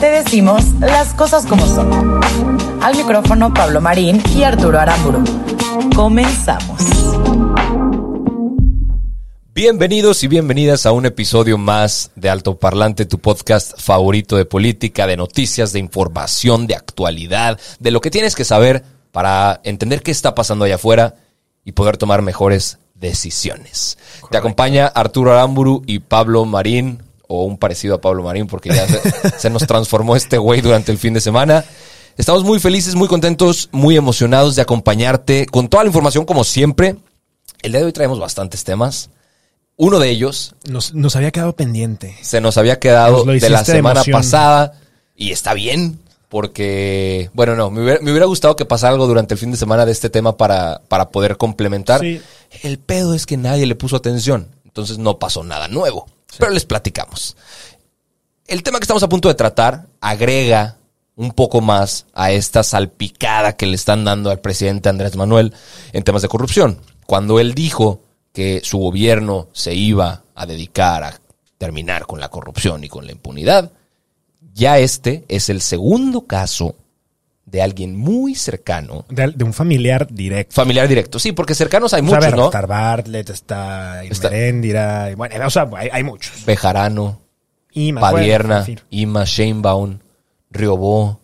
Te decimos las cosas como son. Al micrófono Pablo Marín y Arturo Aramburu. Comenzamos. Bienvenidos y bienvenidas a un episodio más de Alto Parlante, tu podcast favorito de política, de noticias, de información, de actualidad, de lo que tienes que saber para entender qué está pasando allá afuera y poder tomar mejores decisiones. Te acompaña Arturo Aramburu y Pablo Marín, o un parecido a Pablo Marín, porque ya se, se nos transformó este güey durante el fin de semana. Estamos muy felices, muy contentos, muy emocionados de acompañarte con toda la información como siempre. El día de hoy traemos bastantes temas. Uno de ellos Nos, nos había quedado pendiente. se nos había quedado Nos de la de semana pasada y está bien porque, bueno, no, me hubiera, me hubiera gustado que pasara algo durante el fin de semana de este tema para, para poder complementar. Sí. El pedo es que nadie le puso atención, entonces no pasó nada nuevo, pero les platicamos. El tema que estamos a punto de tratar agrega un poco más a esta salpicada que le están dando al presidente Andrés Manuel en temas de corrupción. Cuando él dijo que su gobierno se iba a dedicar a terminar con la corrupción y con la impunidad, ya este es el segundo caso de alguien muy cercano, De, de un familiar directo. familiar directo. Sí, porque cercanos hay O sea, a muchos, ver, ¿no? Está Bartlett, está Irmeréndira, bueno, o sea, hay, hay muchos. Bejarano, bueno, Padierna, en fin, Ima Sheinbaum, Riobó,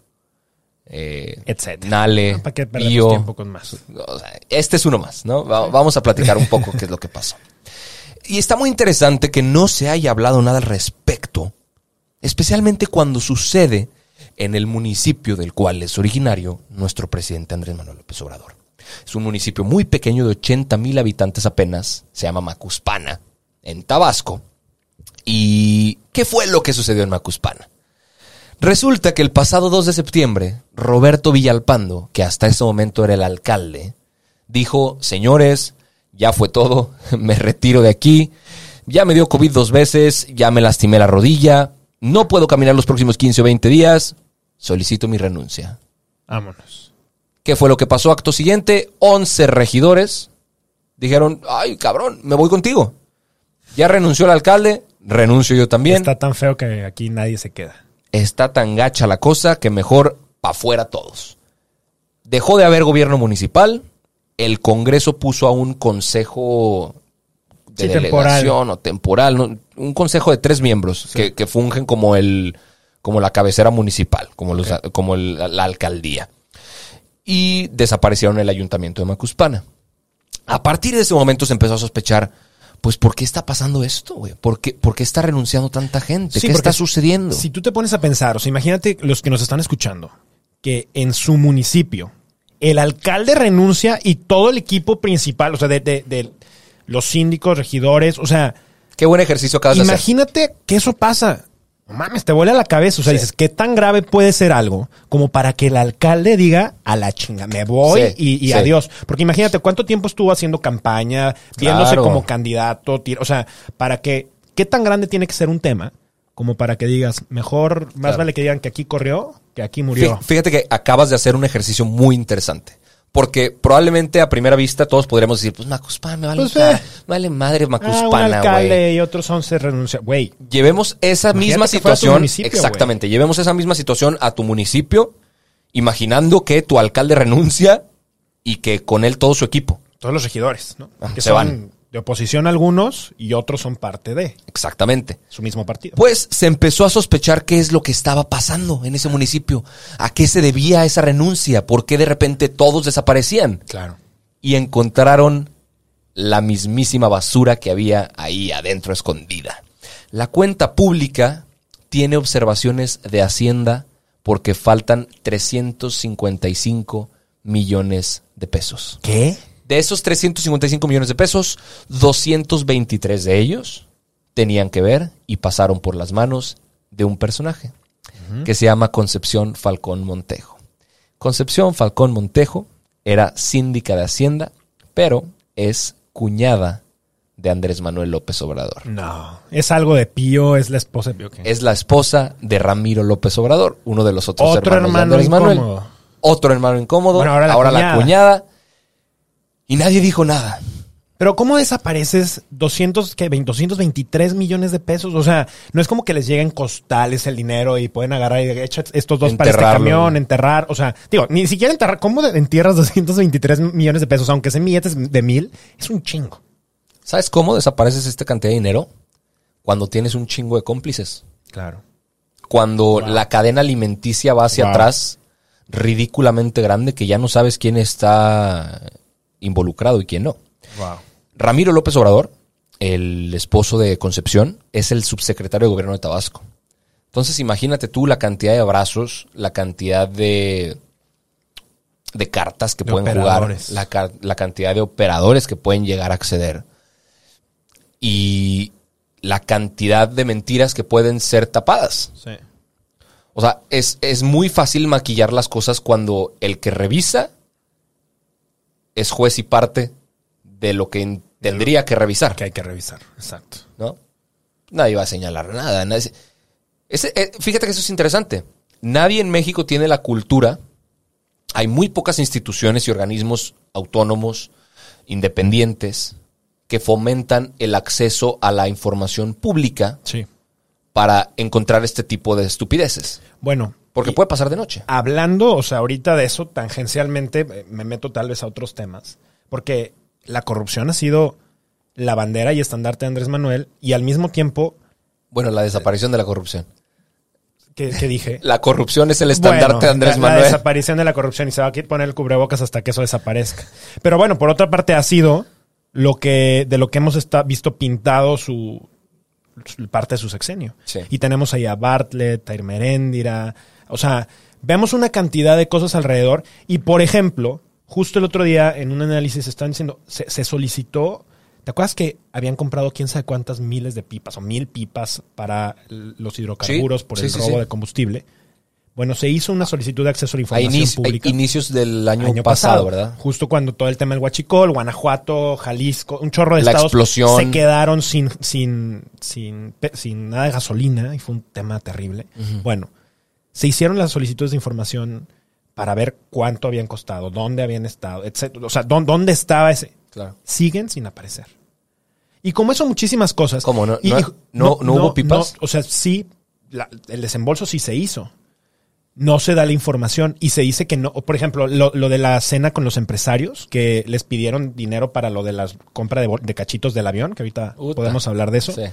eh, etcétera. Nale, ¿Para qué tiempo con más? O sea, este es uno más, ¿no? Va- Vamos a platicar un poco qué es lo que pasó. Y está muy interesante que no se haya hablado nada al respecto, especialmente cuando sucede en el municipio del cual es originario nuestro presidente Andrés Manuel López Obrador. Es un municipio muy pequeño de 80 mil habitantes apenas, se llama Macuspana, en Tabasco. ¿Y qué fue lo que sucedió en Macuspana? Resulta que el pasado 2 de septiembre, Roberto Villalpando, que hasta ese momento era el alcalde, dijo, señores, ya fue todo, me retiro de aquí, ya me dio COVID dos veces, ya me lastimé la rodilla, no puedo caminar los próximos 15 o 20 días, solicito mi renuncia. Vámonos. ¿Qué fue lo que pasó? Acto siguiente, 11 regidores dijeron, ay cabrón, me voy contigo. Ya renunció el alcalde, renuncio yo también. Está tan feo que aquí nadie se queda. está tan gacha la cosa que mejor pa' fuera todos. Dejó de haber gobierno municipal, el Congreso puso a un consejo de Sí, temporal. delegación o temporal, ¿no? un consejo de tres miembros que, que fungen como el como la cabecera municipal, como, los, como la, la alcaldía. Y desaparecieron el ayuntamiento de Macuspana. A partir de ese momento se empezó a sospechar, pues, ¿por qué está pasando esto, güey? ¿Por qué, por qué está renunciando tanta gente? Sí, ¿Qué está sucediendo? Si tú te pones a pensar, o sea, imagínate los que nos están escuchando, que en su municipio el alcalde renuncia y todo el equipo principal, o sea, de, de- de los síndicos, regidores, o sea, Qué buen ejercicio acabas de hacer. imagínate que eso pasa. No mames, te vuela la cabeza. O sea, Sí. dices, ¿qué tan grave puede ser algo como para que el alcalde diga a la chinga, me voy Sí, y, y sí. adiós? Porque imagínate cuánto tiempo estuvo haciendo campaña, viéndose Claro. como candidato. O sea, para que, ¿qué tan grande tiene que ser un tema como para que digas, mejor, más Claro. vale que digan que aquí corrió que aquí murió? Fí- Fíjate que acabas de hacer un ejercicio muy interesante. Porque probablemente a primera vista todos podríamos decir, pues Macuspana, me vale, Pues, eh. me vale madre Ah, Macuspana, alcalde güey. y otros 11 renuncian. Güey, Llevemos esa Imagínate misma situación, exactamente, llevemos esa misma situación a tu municipio, imaginando que tu alcalde renuncia y que con él todo su equipo. todos los regidores, ¿no? Ah, que se son van. De oposición algunos y otros son parte de Exactamente. su mismo partido. Pues se empezó a sospechar qué es lo que estaba pasando en ese municipio, a qué se debía esa renuncia, por qué de repente todos desaparecían. Claro. y encontraron la mismísima basura que había ahí adentro escondida. La cuenta pública tiene observaciones de Hacienda porque faltan 355 millones de pesos. ¿Qué? De esos 355 millones de pesos, 223 de ellos tenían que ver y pasaron por las manos de un personaje que se llama Concepción Falcón Montejo. Concepción Falcón Montejo era síndica de Hacienda, pero es cuñada de Andrés Manuel López Obrador. No. Es algo de Pío, es la esposa de Pío. Es la esposa de Ramiro López Obrador, uno de los otros Otro hermanos de hermano Andrés Manuel. Otro hermano incómodo, Bueno, ahora, la, cuñada. Y nadie dijo nada. Pero ¿cómo desapareces 200, ¿qué? 223 millones de pesos? O sea, no es como que les lleguen costales el dinero y pueden agarrar y echar estos dos para este camión, enterrar. O sea, digo, ni siquiera enterrar. ¿Cómo entierras 223 millones de pesos? Aunque sean billetes de mil, es un chingo. ¿Sabes cómo desapareces esta cantidad de dinero? Cuando tienes un chingo de cómplices. Claro. Cuando la cadena alimenticia va hacia Wow. atrás ridículamente grande que ya no sabes quién está involucrado y quién no. Wow. Ramiro López Obrador, el esposo de Concepción, es el subsecretario de gobierno de Tabasco. Entonces imagínate tú la cantidad de abrazos, la cantidad de, de cartas que De pueden operadores. jugar, la, la cantidad de operadores que pueden llegar a acceder y la cantidad de mentiras que pueden ser tapadas. Sí. O sea, es, es muy fácil maquillar las cosas cuando el que revisa es juez y parte de lo que en- tendría que revisar, Que hay que revisar. Exacto. ¿no? Nadie va a señalar nada. nadie- ese- eh, fíjate que eso es interesante. Nadie en México tiene la cultura. Hay muy pocas instituciones y organismos autónomos, independientes, que fomentan el acceso a la información pública Sí. para encontrar este tipo de estupideces. Bueno. Porque y- puede pasar de noche. Hablando, o sea, ahorita de eso, tangencialmente, eh, me meto tal vez a otros temas. Porque la corrupción ha sido la bandera y estandarte de Andrés Manuel y al mismo tiempo, Bueno, la desaparición de la corrupción. que dije? La corrupción es el estandarte Bueno, de Andrés la, la Manuel. desaparición de la corrupción y se va a poner el cubrebocas hasta que eso desaparezca. Pero bueno, por otra parte ha sido lo que de lo que hemos esta- visto pintado su, su- parte de su sexenio. Sí. Y tenemos ahí a Bartlett, a Irmeréndira, o sea, vemos una cantidad de cosas alrededor y por ejemplo, justo el otro día en un análisis están diciendo se, se solicitó ¿Te acuerdas que habían comprado quién sabe cuántas miles de pipas o mil pipas para los hidrocarburos Sí, por el sí, robo sí. de combustible? Bueno, se hizo una solicitud de acceso a la A información pública. a inicios del año, año pasado, pasado, ¿verdad? Justo cuando todo el tema del Huachicol, Guanajuato, Jalisco, un chorro de La estados explosión. se quedaron sin, sin, sin, sin nada de gasolina y fue un tema terrible. Bueno, se hicieron las solicitudes de información para ver cuánto habían costado, dónde habían estado, etcétera. O sea, dónde, dónde estaba ese. Claro. Siguen sin aparecer. Y como eso, muchísimas cosas. ¿Cómo? ¿No- Y- no- y- no- no hubo pipas? o sea, sí, la- el desembolso sí se hizo. No se da la información y se dice que no. Por ejemplo, lo, lo de la cena con los empresarios que les pidieron dinero para lo de la compra de, cachitos del avión, que ahorita Uta. podemos hablar de eso. Sí.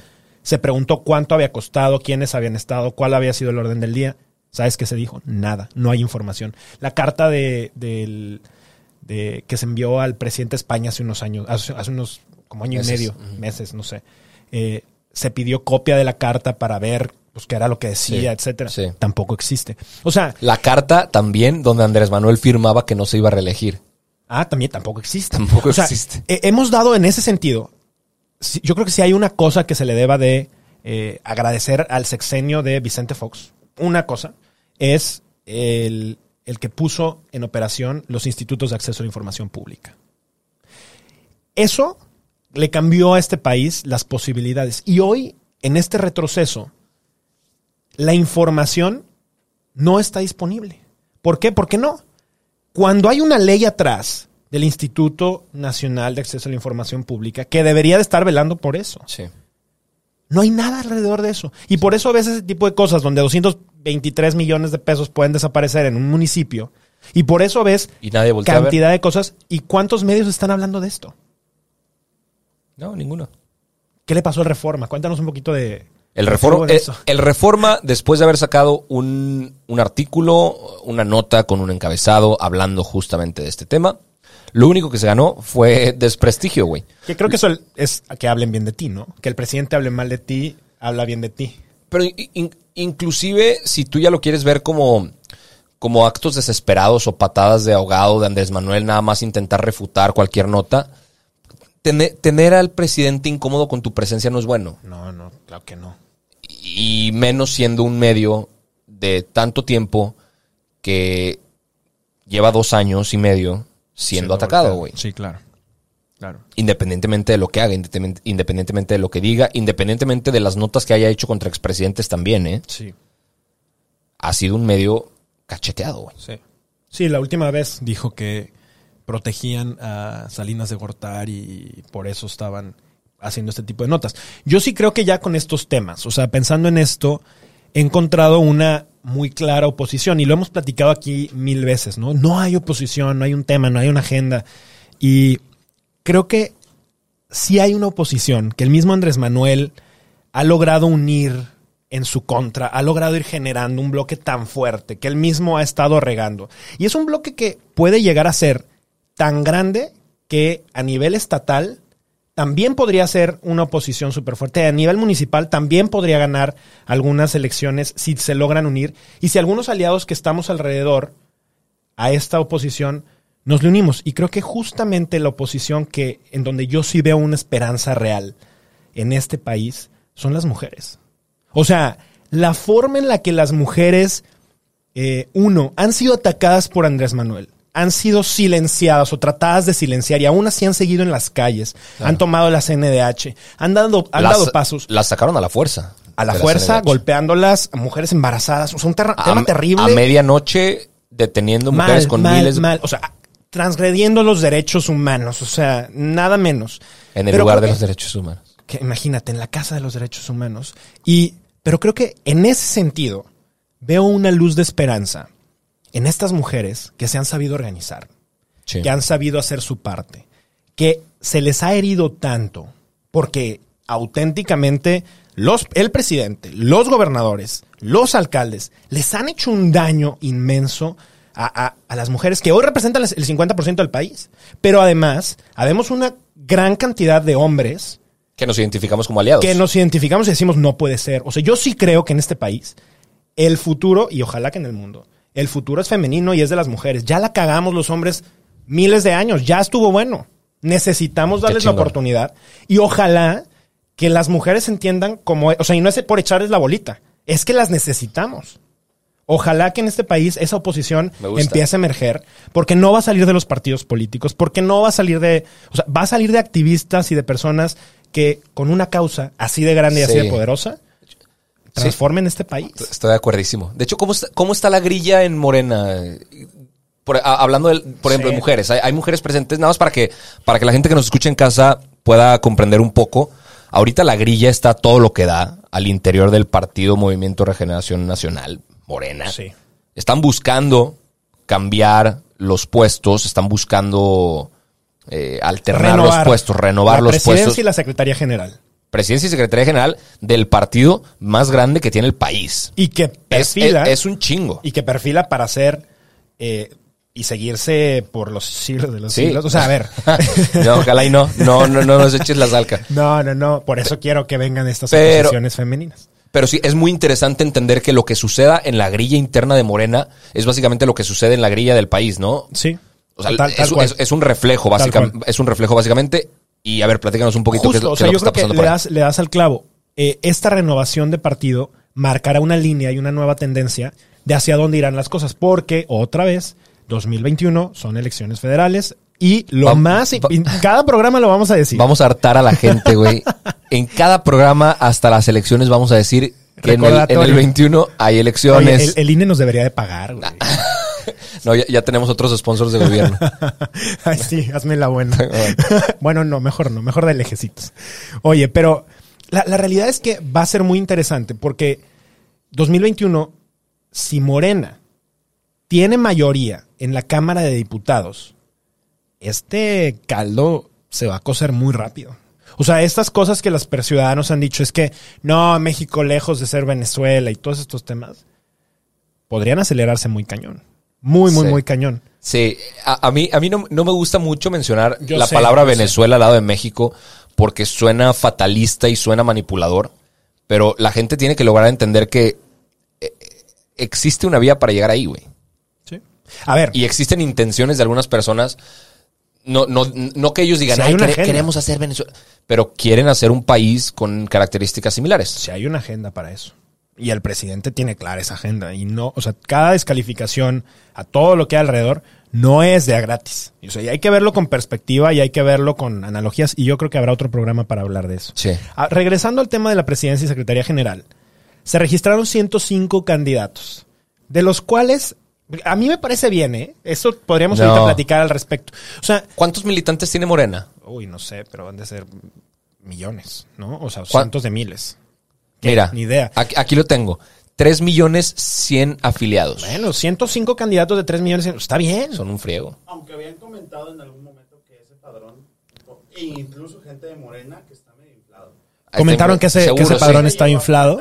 Se preguntó cuánto había costado, quiénes habían estado, cuál había sido el orden del día. ¿Sabes qué se dijo? Nada, no hay información. La carta de, que se envió al presidente de España hace unos años, hace, hace unos como año Meses. y medio, meses, no sé. eh, se pidió copia de la carta para ver pues, qué era lo que decía, Sí, etcétera. sí. Tampoco existe. O sea, La carta también donde Andrés Manuel firmaba que no se iba a reelegir. Ah, también tampoco existe. Tampoco O sea, existe. eh, hemos dado en ese sentido. Yo creo que si hay una cosa que se le deba de eh, agradecer al sexenio de Vicente Fox, una cosa es el, el que puso en operación los institutos de acceso a la información pública. Eso le cambió a este país las posibilidades. Y hoy, en este retroceso, la información no está disponible. ¿Por qué? ¿Por qué no? Cuando hay una ley atrás del Instituto Nacional de Acceso a la Información Pública que debería de estar velando por eso. Sí. No hay nada alrededor de eso. Y por eso ves ese tipo de cosas donde 223 millones de pesos pueden desaparecer en un municipio. Y por eso ves Y nadie a cantidad de cosas. ¿Y cuántos medios están hablando de esto? No, ninguno. ¿Qué le pasó al Reforma? Cuéntanos un poquito de... El Reforma, de eh, eso. el Reforma, después de haber sacado un, un artículo, una nota con un encabezado hablando justamente de este tema, Lo único que se ganó fue desprestigio, güey. Que creo que eso es que hablen bien de ti, ¿no? Que el presidente hable mal de ti, habla bien de ti. Pero in- in- inclusive si tú ya lo quieres ver como, como actos desesperados o patadas de ahogado de Andrés Manuel, nada más intentar refutar cualquier nota, tener, tener al presidente incómodo con tu presencia no es bueno. No, no, claro que no. Y menos siendo un medio de tanto tiempo que lleva dos años y medio siendo atacado, güey. Sí, claro. Claro. Independientemente de lo que haga, independientemente de lo que diga, independientemente de las notas que haya hecho contra expresidentes también, ¿eh? Sí. Ha sido un medio cacheteado, güey. Sí. Sí, la última vez dijo que protegían a Salinas de Gortari y por eso estaban haciendo este tipo de notas. Yo sí creo que ya con estos temas, o sea, pensando en esto, he encontrado una muy clara oposición y lo hemos platicado aquí mil veces, ¿no? No hay oposición, no hay un tema, no hay una agenda. Y creo que sí hay una oposición, que el mismo Andrés Manuel ha logrado unir en su contra, ha logrado ir generando un bloque tan fuerte que él mismo ha estado regando. Y es un bloque que puede llegar a ser tan grande que a nivel estatal también podría ser una oposición súper fuerte. A nivel municipal también podría ganar algunas elecciones si se logran unir y si algunos aliados que estamos alrededor a esta oposición nos le unimos. Y creo que justamente la oposición que en donde yo sí veo una esperanza real en este país son las mujeres. O sea, la forma en la que las mujeres, eh, uno, han sido atacadas por Andrés Manuel, han sido silenciadas o tratadas de silenciar y aún así han seguido en las calles, han tomado la CNDH, han dado, han Las- dado pasos Las sacaron a la fuerza. a la fuerza, golpeándolas a mujeres embarazadas. O sea, un A- tema terrible. A medianoche deteniendo mujeres con mal, miles de- mal. O sea, transgrediendo los derechos humanos. O sea, nada menos. en el Pero lugar de que- los derechos humanos. que imagínate, en la Casa de los Derechos Humanos. Y, pero creo que en ese sentido veo una luz de esperanza en estas mujeres que se han sabido organizar, Sí. que han sabido hacer su parte, que se les ha herido tanto, porque auténticamente los, el presidente, los gobernadores, los alcaldes, les han hecho un daño inmenso a, a- a las mujeres que hoy representan el 50% del país. Pero además, habemos una gran cantidad de hombres Que nos identificamos como aliados. que nos identificamos y decimos no puede ser. O sea, yo sí creo que en este país el futuro, y ojalá que en el mundo, el futuro es femenino y es de las mujeres. Ya la cagamos los hombres miles de años, ya estuvo bueno. Necesitamos darles la oportunidad y ojalá que las mujeres entiendan como, o sea, y no es por echarles la bolita, es que las necesitamos. Ojalá que en este país esa oposición empiece a emerger, porque no va a salir de los partidos políticos, porque no va a salir de, o sea, va a salir de activistas y de personas que con una causa así de grande y así Sí. de poderosa transformen este país. Estoy de acuerdísimo. De hecho, ¿cómo está, cómo está la grilla en Morena? Por- a- hablando, de, por ejemplo, Sí. de mujeres. Hay, hay mujeres presentes, nada más para que, para que la gente que nos escuche en casa pueda comprender un poco. Ahorita la grilla está todo lo que da al interior del partido Movimiento Regeneración Nacional, Morena. Sí. Están buscando cambiar los puestos, están buscando eh, alternar los puestos, renovar la los presidencia puestos. y la secretaría general. Presidencia y Secretaría General del partido más grande que tiene el país. Y que perfila, es- es un chingo. y que perfila para ser eh, y seguirse por los siglos de los Sí. siglos. O sea, a ver. no, ojalá y no. No, no, no nos eches la salca. no, no, no. Por eso quiero que vengan estas oposiciones femeninas. Pero sí, es muy interesante entender que lo que suceda en la grilla interna de Morena es básicamente lo que sucede en la grilla del país, ¿no? Sí. O sea, Tal- tal es, cual. es- es un reflejo, básicamente. Es un reflejo, básicamente. Y a ver, platícanos un poquito Justo, o qué sea, es lo yo que está que le das, le das al clavo. Eh, esta renovación de partido marcará una línea y una nueva tendencia de hacia dónde irán las cosas, porque otra vez, 2021 son elecciones federales y lo Va- más, va- en cada programa lo vamos a decir. Vamos a hartar a la gente, güey. en cada programa, hasta las elecciones, vamos a decir que en el, en el Recordatorio. 21 hay Oye, elecciones. el, el INE nos debería de pagar, güey. No, ya, ya tenemos otros sponsors de gobierno. Ay, sí, hazme la buena. bueno, no, mejor no, mejor de lejecitos. Oye, pero la, la realidad es que va a ser muy interesante porque 2021, si Morena tiene mayoría en la Cámara de Diputados, este caldo se va a cocer muy rápido. O sea, estas cosas que los ciudadanos han dicho es que no, México lejos de ser Venezuela y todos estos temas podrían acelerarse muy cañón. Muy, muy, Sí. muy cañón. Sí, a, a mí, a mí no, no me gusta mucho mencionar Yo la sé, palabra sé. Venezuela al lado de México porque suena fatalista y suena manipulador, pero la gente tiene que lograr entender que eh, existe una vía para llegar ahí, güey. Sí. A ver, Y existen intenciones de algunas personas, no, no, no que ellos digan, Sí, hay "Ay, una quere- agenda". queremos hacer Venezuela, pero quieren hacer un país con características similares. si hay una agenda para eso. Y el presidente tiene clara esa agenda. Y no, o sea, cada descalificación a todo lo que hay alrededor no es de a gratis. Y, o sea, y hay que verlo con perspectiva y hay que verlo con analogías. Y yo creo que habrá otro programa para hablar de eso. Sí. Ah, regresando al tema de la presidencia y secretaría general, se registraron 105 candidatos, de los cuales a mí me parece bien, ¿eh? Eso podríamos No. ahorita platicar al respecto. O sea, ¿Cuántos militantes tiene Morena? uy, no sé, pero van de ser millones, ¿no? O sea, ¿Cuán- cientos de miles. Mira, Ni idea. Aquí, aquí lo tengo. 3 millones 100 afiliados. Bueno, 105 candidatos de 3 millones. Está bien. Son un friego. Aunque habían comentado en algún momento que ese padrón, e incluso gente de Morena, que está medio inflado. Comentaron que ese, que ese sí. padrón está inflado.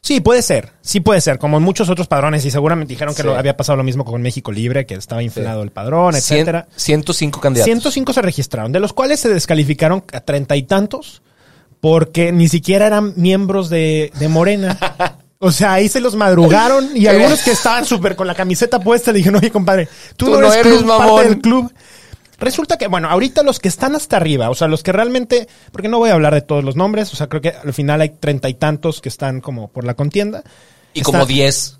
Sí, puede ser. Sí puede ser. Como en muchos otros padrones. Y seguramente dijeron que Sí. lo, había pasado lo mismo con México Libre, que estaba inflado el padrón, etcétera. 105 candidatos. 105 se registraron, de los cuales se descalificaron a treinta y tantos porque ni siquiera eran miembros de, de Morena. O sea, ahí se los madrugaron y algunos que estaban súper con la camiseta puesta le dijeron, oye, compadre, tú, Tú no eres, eres club, parte mamón". del club. Resulta que, bueno, ahorita los que están hasta arriba, o sea, los que realmente, porque no voy a hablar de todos los nombres, o sea, creo que al final hay treinta y tantos que están como por la contienda. Y Está- como 10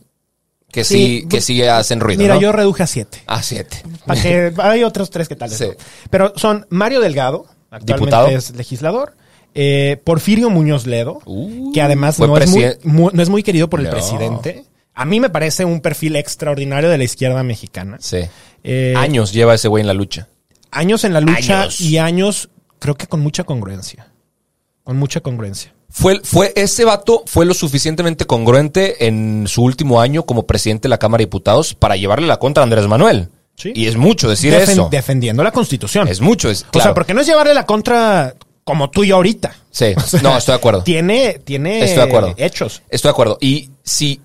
que sí, Sí, que sí hacen ruido. Mira, ¿no? yo reduje a siete. Ah, 7. Para que hay otros tres que tal Sí. no. Pero son Mario Delgado, actualmente Diputado. es legislador. Eh, Porfirio Muñoz Ledo, Uh, que además no es, muy, presiden- mu- no es muy querido por el No. presidente. A mí me parece un perfil extraordinario de la izquierda mexicana. Sí. Eh, Años lleva ese güey en la lucha. años en la lucha Años. y años, creo que con mucha congruencia. Con mucha congruencia. Fue, fue, ese vato fue lo suficientemente congruente en su último año como presidente de la Cámara de Diputados para llevarle la contra a Andrés Manuel. Sí. Y es mucho decir Defen- eso. Defendiendo la constitución. Es mucho. Es, O sea, claro. porque no es llevarle la contra como tú y yo ahorita. Sí. O sea, No, estoy de acuerdo. Tiene, tiene Estoy de acuerdo. hechos. Estoy de acuerdo. Y si,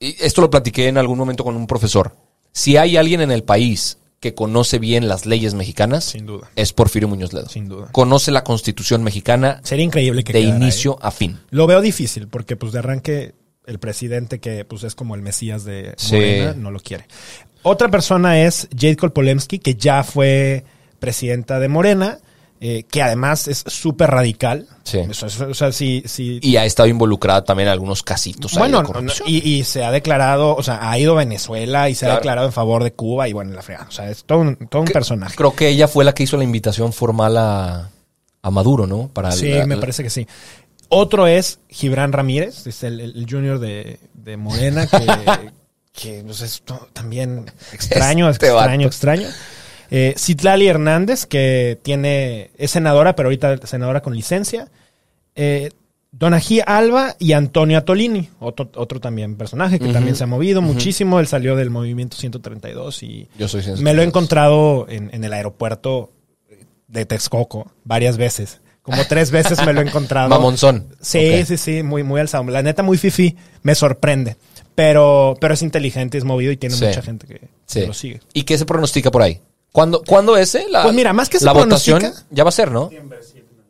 y esto lo platiqué en algún momento con un profesor, si hay alguien en el país que conoce bien las leyes mexicanas, Sin duda. es Porfirio Muñoz Ledo. Sin duda. Conoce la constitución mexicana Sería increíble que de inicio a fin. Lo veo difícil porque pues de arranque el presidente que pues es como el mesías de Sí. Morena no lo quiere. Otra persona es Jade Kolpolemsky que ya fue presidenta de Morena, eh, que además es súper radical. Sí. O sea, o sea, si, si Y ha estado involucrada también en algunos casitos bueno, de corrupción. y, y se ha declarado, o sea, ha ido a Venezuela y se ha declarado en favor de Cuba y bueno, la fregada. O sea, es todo un, todo un personaje. Creo que ella fue la que hizo la invitación formal a, a Maduro, ¿no? Para Sí, la- me la- parece que sí. Otro es Gibran Ramírez, es el, el junior de, de Morena, que, que pues, es también extraño, Este extraño, vato. extraño. Eh, Citlali Hernández, que tiene, es senadora, pero ahorita senadora con licencia. Eh, Donají Alba y Antonio Atolini, otro, otro también personaje que también se ha movido muchísimo. Él salió del movimiento 132 y Yo soy me lo he encontrado en, en el aeropuerto de Texcoco varias veces. Como tres veces me lo he encontrado. Mamonzón. Sí, sí, sí, muy, muy alzado. La neta, muy fifi, me sorprende. Pero, pero es inteligente, es movido y tiene Sí. mucha gente que, que Sí. lo sigue. ¿Y qué se pronostica por ahí? ¿Cuándo, ¿cuándo es eh, la, Pues mira, más que se la votación? Ya va a ser, ¿no?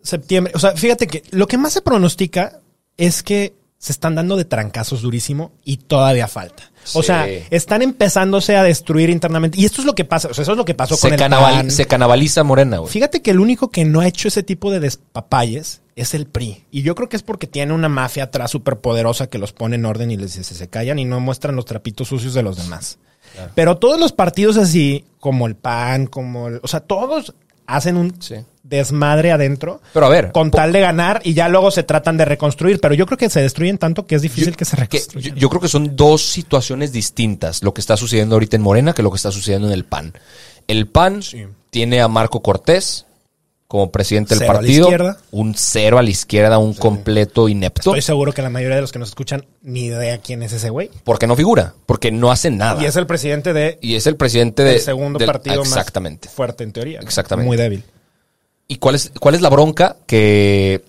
Septiembre. O sea, fíjate que lo que más se pronostica es que se están dando de trancazos durísimo y todavía falta. O Sí. sea, están empezándose a destruir internamente. Y esto es lo que pasa. O sea, eso es lo que pasó con Se, el PAN. se canabaliza Morena, güey. Fíjate que el único que no ha hecho ese tipo de despapalles es el PRI. Y yo creo que es porque tiene una mafia atrás súper poderosa que los pone en orden y les dice se callan y no muestran los trapitos sucios de los demás. Pero todos los partidos así, como el PAN, como el, o sea, todos hacen un Sí. desmadre adentro Pero a ver, con tal de ganar y ya luego se tratan de reconstruir. Pero yo creo que se destruyen tanto que es difícil que se que- reconstruyan. yo, yo creo que son dos situaciones distintas lo que está sucediendo ahorita en Morena que lo que está sucediendo en el PAN. El PAN tiene a Marco Cortés como presidente del Cero a la partido, izquierda. un cero a la izquierda, un completo inepto, Estoy seguro que la mayoría de los que nos escuchan ni idea quién es ese güey. porque no figura, porque no hace nada. Y es el presidente de Y es el presidente de- el segundo del- partido exactamente. más fuerte en teoría. ¿no? Exactamente. Muy débil. ¿Y cuál es, cuál es la bronca que,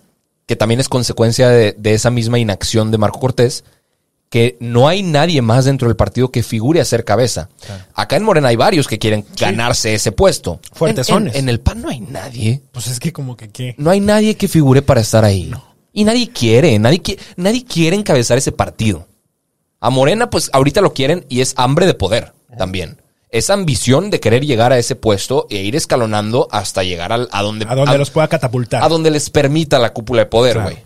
que también es consecuencia de, de esa misma inacción de Marco Cortés? Que no hay nadie más dentro del partido que figure a ser cabeza. Acá en Morena hay varios que quieren ganarse ese puesto. Fuertesones. En, en- en el PAN no hay nadie. Pues es que como que qué. No hay nadie que figure para estar ahí. Y nadie quiere, nadie, qui- nadie quiere encabezar ese partido. A Morena, pues ahorita lo quieren y es hambre de poder también. Es ambición de querer llegar a ese puesto e ir escalonando hasta llegar al- a donde, A donde los pueda catapultar. a donde les permita la cúpula de poder, Claro. güey.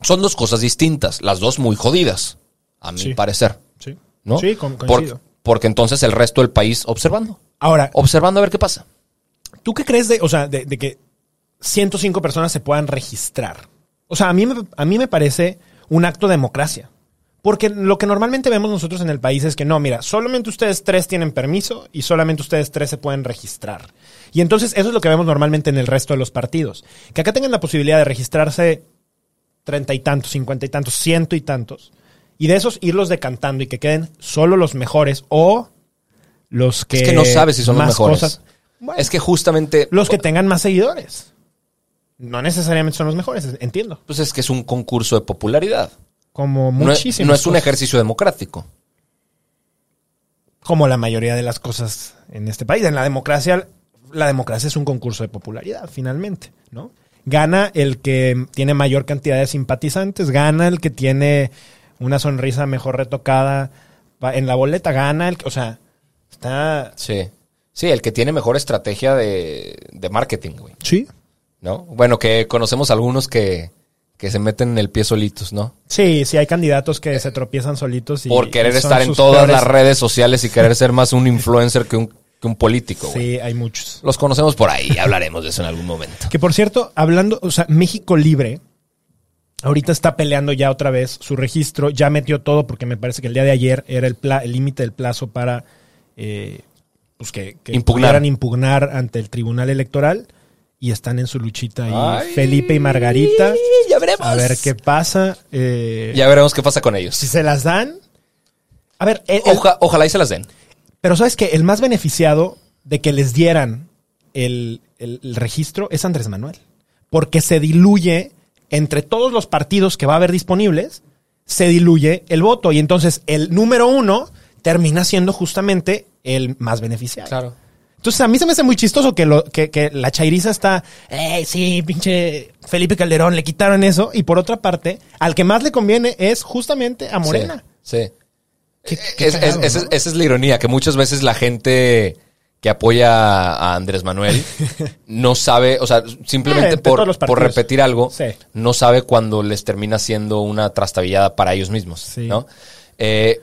Son dos cosas distintas, las dos muy jodidas, a mi Sí. parecer. Sí. ¿no? Sí, con- Por- coincido. porque entonces el resto del país observando. Ahora, Observando a ver qué pasa. ¿tú qué crees de, o sea, de, de que 105 personas se puedan registrar? O sea, a mí, me- a mí me parece un acto de democracia. Porque lo que normalmente vemos nosotros en el país es que no, mira, solamente ustedes tres tienen permiso y solamente ustedes tres se pueden registrar. Y entonces eso es lo que vemos normalmente en el resto de los partidos. Que acá tengan la posibilidad de registrarse treinta y tantos, cincuenta y tantos, ciento y tantos. Y de esos irlos decantando y que queden solo los mejores o los que... es que no sabes si son los más mejores. cosas- Bueno, es que justamente... los que tengan más seguidores. No necesariamente son los mejores, entiendo. Pues es que es un concurso de popularidad. Como No muchísimo. no es un ejercicio democrático. Como la mayoría de las cosas en este país. En la democracia, la democracia es un concurso de popularidad, finalmente, ¿no? Gana el que tiene mayor cantidad de simpatizantes, gana el que tiene una sonrisa mejor retocada en la boleta, gana el que, o sea, está... Sí. Sí, el que tiene mejor estrategia de, de marketing, güey. Sí. ¿No? Bueno, que conocemos algunos que, que se meten en el pie solitos, ¿no? Sí, sí, hay candidatos que se tropiezan solitos y... Por querer y estar en todas peores- las redes sociales y querer ser más un influencer que un, que un político, güey. Sí, hay muchos. Los conocemos por ahí, hablaremos de eso en algún momento. Que por cierto, hablando, o sea, México Libre ahorita está peleando ya otra vez su registro, ya metió todo porque me parece que el día de ayer era el límite del plazo para eh, pues que, que Impugnar. pudieran impugnar ante el Tribunal Electoral y están en su luchita ahí Ay, Felipe y Margarita. ya veremos. A ver qué pasa. eh, Ya veremos qué pasa con ellos. Si se las dan. A ver, el- el- Oja- ojalá y se las den. pero sabes que el más beneficiado de que les dieran el, el- el registro es Andrés Manuel. Porque se diluye entre todos los partidos que va a haber disponibles, se diluye el voto. Y entonces el número uno termina siendo justamente el más beneficiado. Claro. Entonces a mí se me hace muy chistoso que, lo, que, que la chairiza está, eh, sí, pinche Felipe Calderón, le quitaron eso. Y por otra parte, al que más le conviene es justamente a Morena. Sí. sí. Qué- qué Es- cagado, es- esa, ¿no? esa es la ironía, que muchas veces la gente que apoya a Andrés Manuel no sabe, o sea, Eh, simplemente todos por, por repetir algo, Sí. no sabe cuando les termina siendo una trastabillada para ellos mismos, Sí. ¿no? Eh,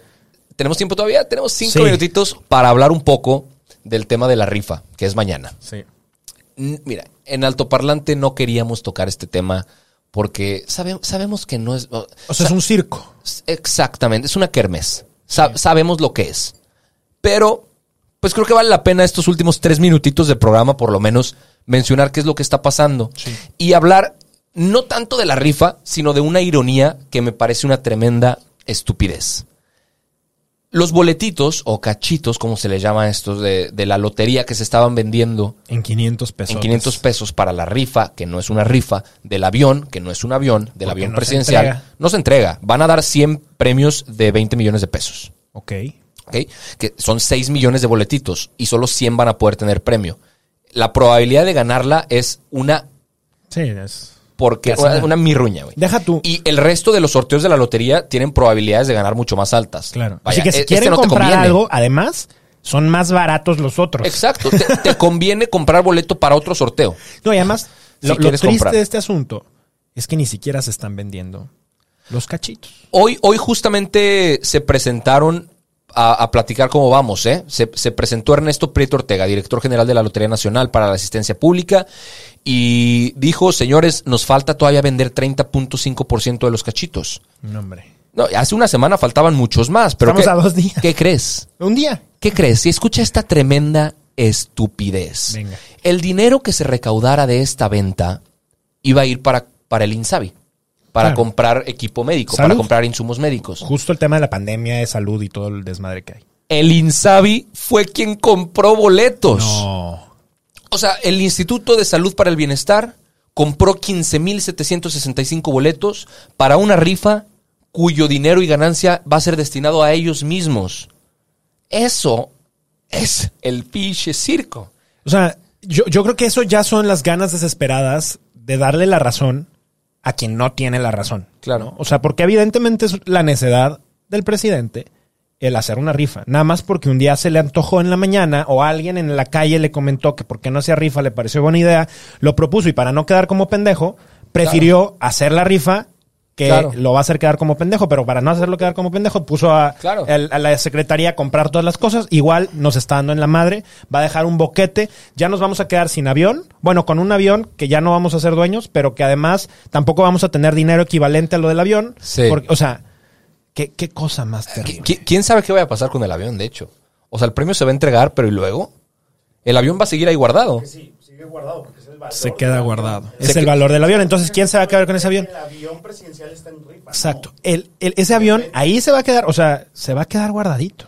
¿Tenemos tiempo todavía? Tenemos cinco Sí. minutitos para hablar un poco del tema de la rifa, que es mañana. Sí. Mira, en altoparlante no queríamos tocar este tema porque sabe- sabemos que no es... o- O sea, es un circo. Exactamente, es una kermés. Sa- Sabemos lo que es. Pero, pues creo que vale la pena estos últimos tres minutitos del programa, por lo menos, mencionar qué es lo que está pasando. Y hablar no tanto de la rifa, sino de una ironía que me parece una tremenda estupidez. Los boletitos o cachitos, como se les llama a estos, de, de la lotería que se estaban vendiendo En 500 pesos. en 500 pesos para la rifa, que no es una rifa, del avión, que no es un avión, del Porque avión no presidencial, no se entrega. Van a dar 100 premios de 20 millones de pesos. Ok. Que son 6 millones de boletitos y solo 100 van a poder tener premio. La probabilidad de ganarla es una Sí, es. porque una, una mirruña, güey. Deja tú. Y el resto de los sorteos de la lotería tienen probabilidades de ganar mucho más altas. Claro. Vaya, Así que si e- este quieren no comprar algo, además, son más baratos los otros. Exacto. Te, te conviene comprar boleto para otro sorteo. No, y además, Si lo, lo triste comprar. de este asunto es que ni siquiera se están vendiendo los cachitos. Hoy, hoy justamente se presentaron a, a platicar cómo vamos, ¿eh? Se, se presentó Ernesto Prieto Ortega, director general de la Lotería Nacional para la Asistencia Pública, y dijo, señores, nos falta todavía vender 30.5% de los cachitos. No, hombre. No, hace una semana faltaban muchos más, pero Estamos ¿qué, a dos días. ¿qué crees? Un día. ¿Qué crees? Y escucha esta tremenda estupidez. Venga. El dinero que se recaudara de esta venta iba a ir para, para el INSABI, para Claro. comprar equipo médico, Salud. para comprar insumos médicos. Justo el tema de la pandemia, de salud y todo el desmadre que hay. El INSABI fue quien compró boletos. No. O sea, el Instituto de Salud para el Bienestar compró 15.765 boletos para una rifa cuyo dinero y ganancia va a ser destinado a ellos mismos. Eso es el pinche circo. O sea, yo, yo creo que eso ya son las ganas desesperadas de darle la razón a quien no tiene la razón. Claro. ¿no? O sea, porque evidentemente es la necedad del presidente el hacer una rifa. Nada más porque un día se le antojó en la mañana o alguien en la calle le comentó que por qué no hacía rifa le pareció buena idea, lo propuso y para no quedar como pendejo, prefirió hacer la rifa que Claro. lo va a hacer quedar como pendejo, pero para no hacerlo quedar como pendejo, puso a, Claro. el- a la secretaría a comprar todas las cosas. Igual nos está dando en la madre, va a dejar un boquete. Ya nos vamos a quedar sin avión. Bueno, con un avión que ya no vamos a ser dueños, pero que además tampoco vamos a tener dinero equivalente a lo del avión. Sí. Porque, o sea, ¿qué, qué cosa más terrible. ¿Qui- ¿Quién sabe qué vaya a pasar con el avión, de hecho? O sea, el premio se va a entregar, pero ¿y luego? El avión va a seguir ahí guardado. Sí, sigue guardado porque es el valor. Se queda guardado. Se Es el valor del avión. Entonces, ¿quién se va a quedar con ese avión? El avión presidencial está en rifa. Exacto. El, el- ese avión ahí se va a quedar, o sea, se va a quedar guardadito.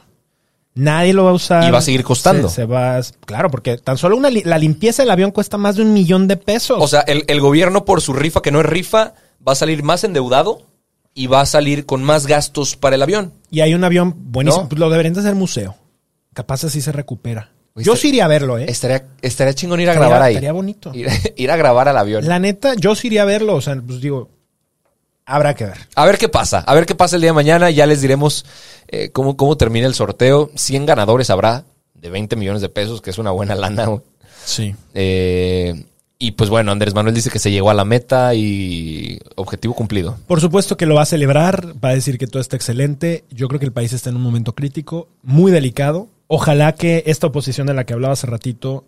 Nadie lo va a usar. Y va a seguir costando. Se, se va, claro, porque tan solo una, li- la limpieza del avión cuesta más de un millón de pesos. O sea, el, el gobierno por su rifa, que no es rifa, va a salir más endeudado y va a salir con más gastos para el avión. y hay un avión buenísimo. ¿No? Pues lo deberían de hacer museo. Capaz así se recupera. Yo sí iría a verlo, ¿eh? Estaría, estaría chingón ir a Estaría- grabar ahí. estaría bonito. Ir, ir a grabar al avión. La neta, yo sí iría a verlo. O sea, pues digo, habrá que ver. A ver qué pasa. A ver qué pasa el día de mañana. Ya les diremos eh, cómo, cómo termina el sorteo. 100 ganadores habrá de 20 millones de pesos, que es una buena lana. güey. Sí. Eh, y pues bueno, Andrés Manuel dice que se llegó a la meta y objetivo cumplido. Por supuesto que lo va a celebrar, va a decir que todo está excelente. Yo creo que el país está en un momento crítico, muy delicado. Ojalá que esta oposición de la que hablaba hace ratito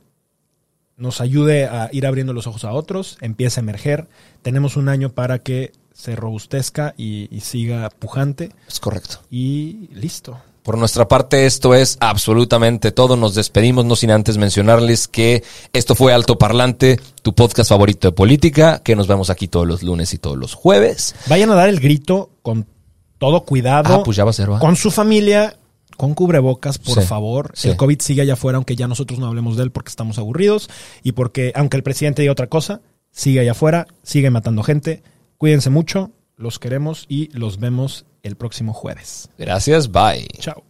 nos ayude a ir abriendo los ojos a otros, empiece a emerger. Tenemos un año para que se robustezca y, y siga pujante Es correcto. y listo. Por nuestra parte, esto es absolutamente todo. Nos despedimos, no sin antes mencionarles que esto fue Alto Parlante, tu podcast favorito de política, que nos vemos aquí todos los lunes y todos los jueves. Vayan a dar el grito con todo cuidado. Ah, pues ya va a ser, ¿va? Con su familia, con cubrebocas, por Sí, favor. sí. El COVID sigue allá afuera, aunque ya nosotros no hablemos de él porque estamos aburridos y porque, aunque el presidente diga otra cosa, sigue allá afuera, sigue matando gente. Cuídense mucho, los queremos y los vemos el próximo jueves. Gracias, bye. Chao.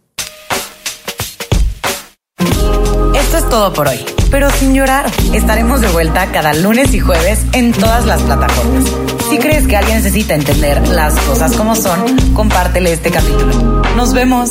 Esto es todo por hoy, pero sin llorar. Estaremos de vuelta cada lunes y jueves en todas las plataformas. Si crees que alguien necesita entender las cosas como son, compártele este capítulo. Nos vemos.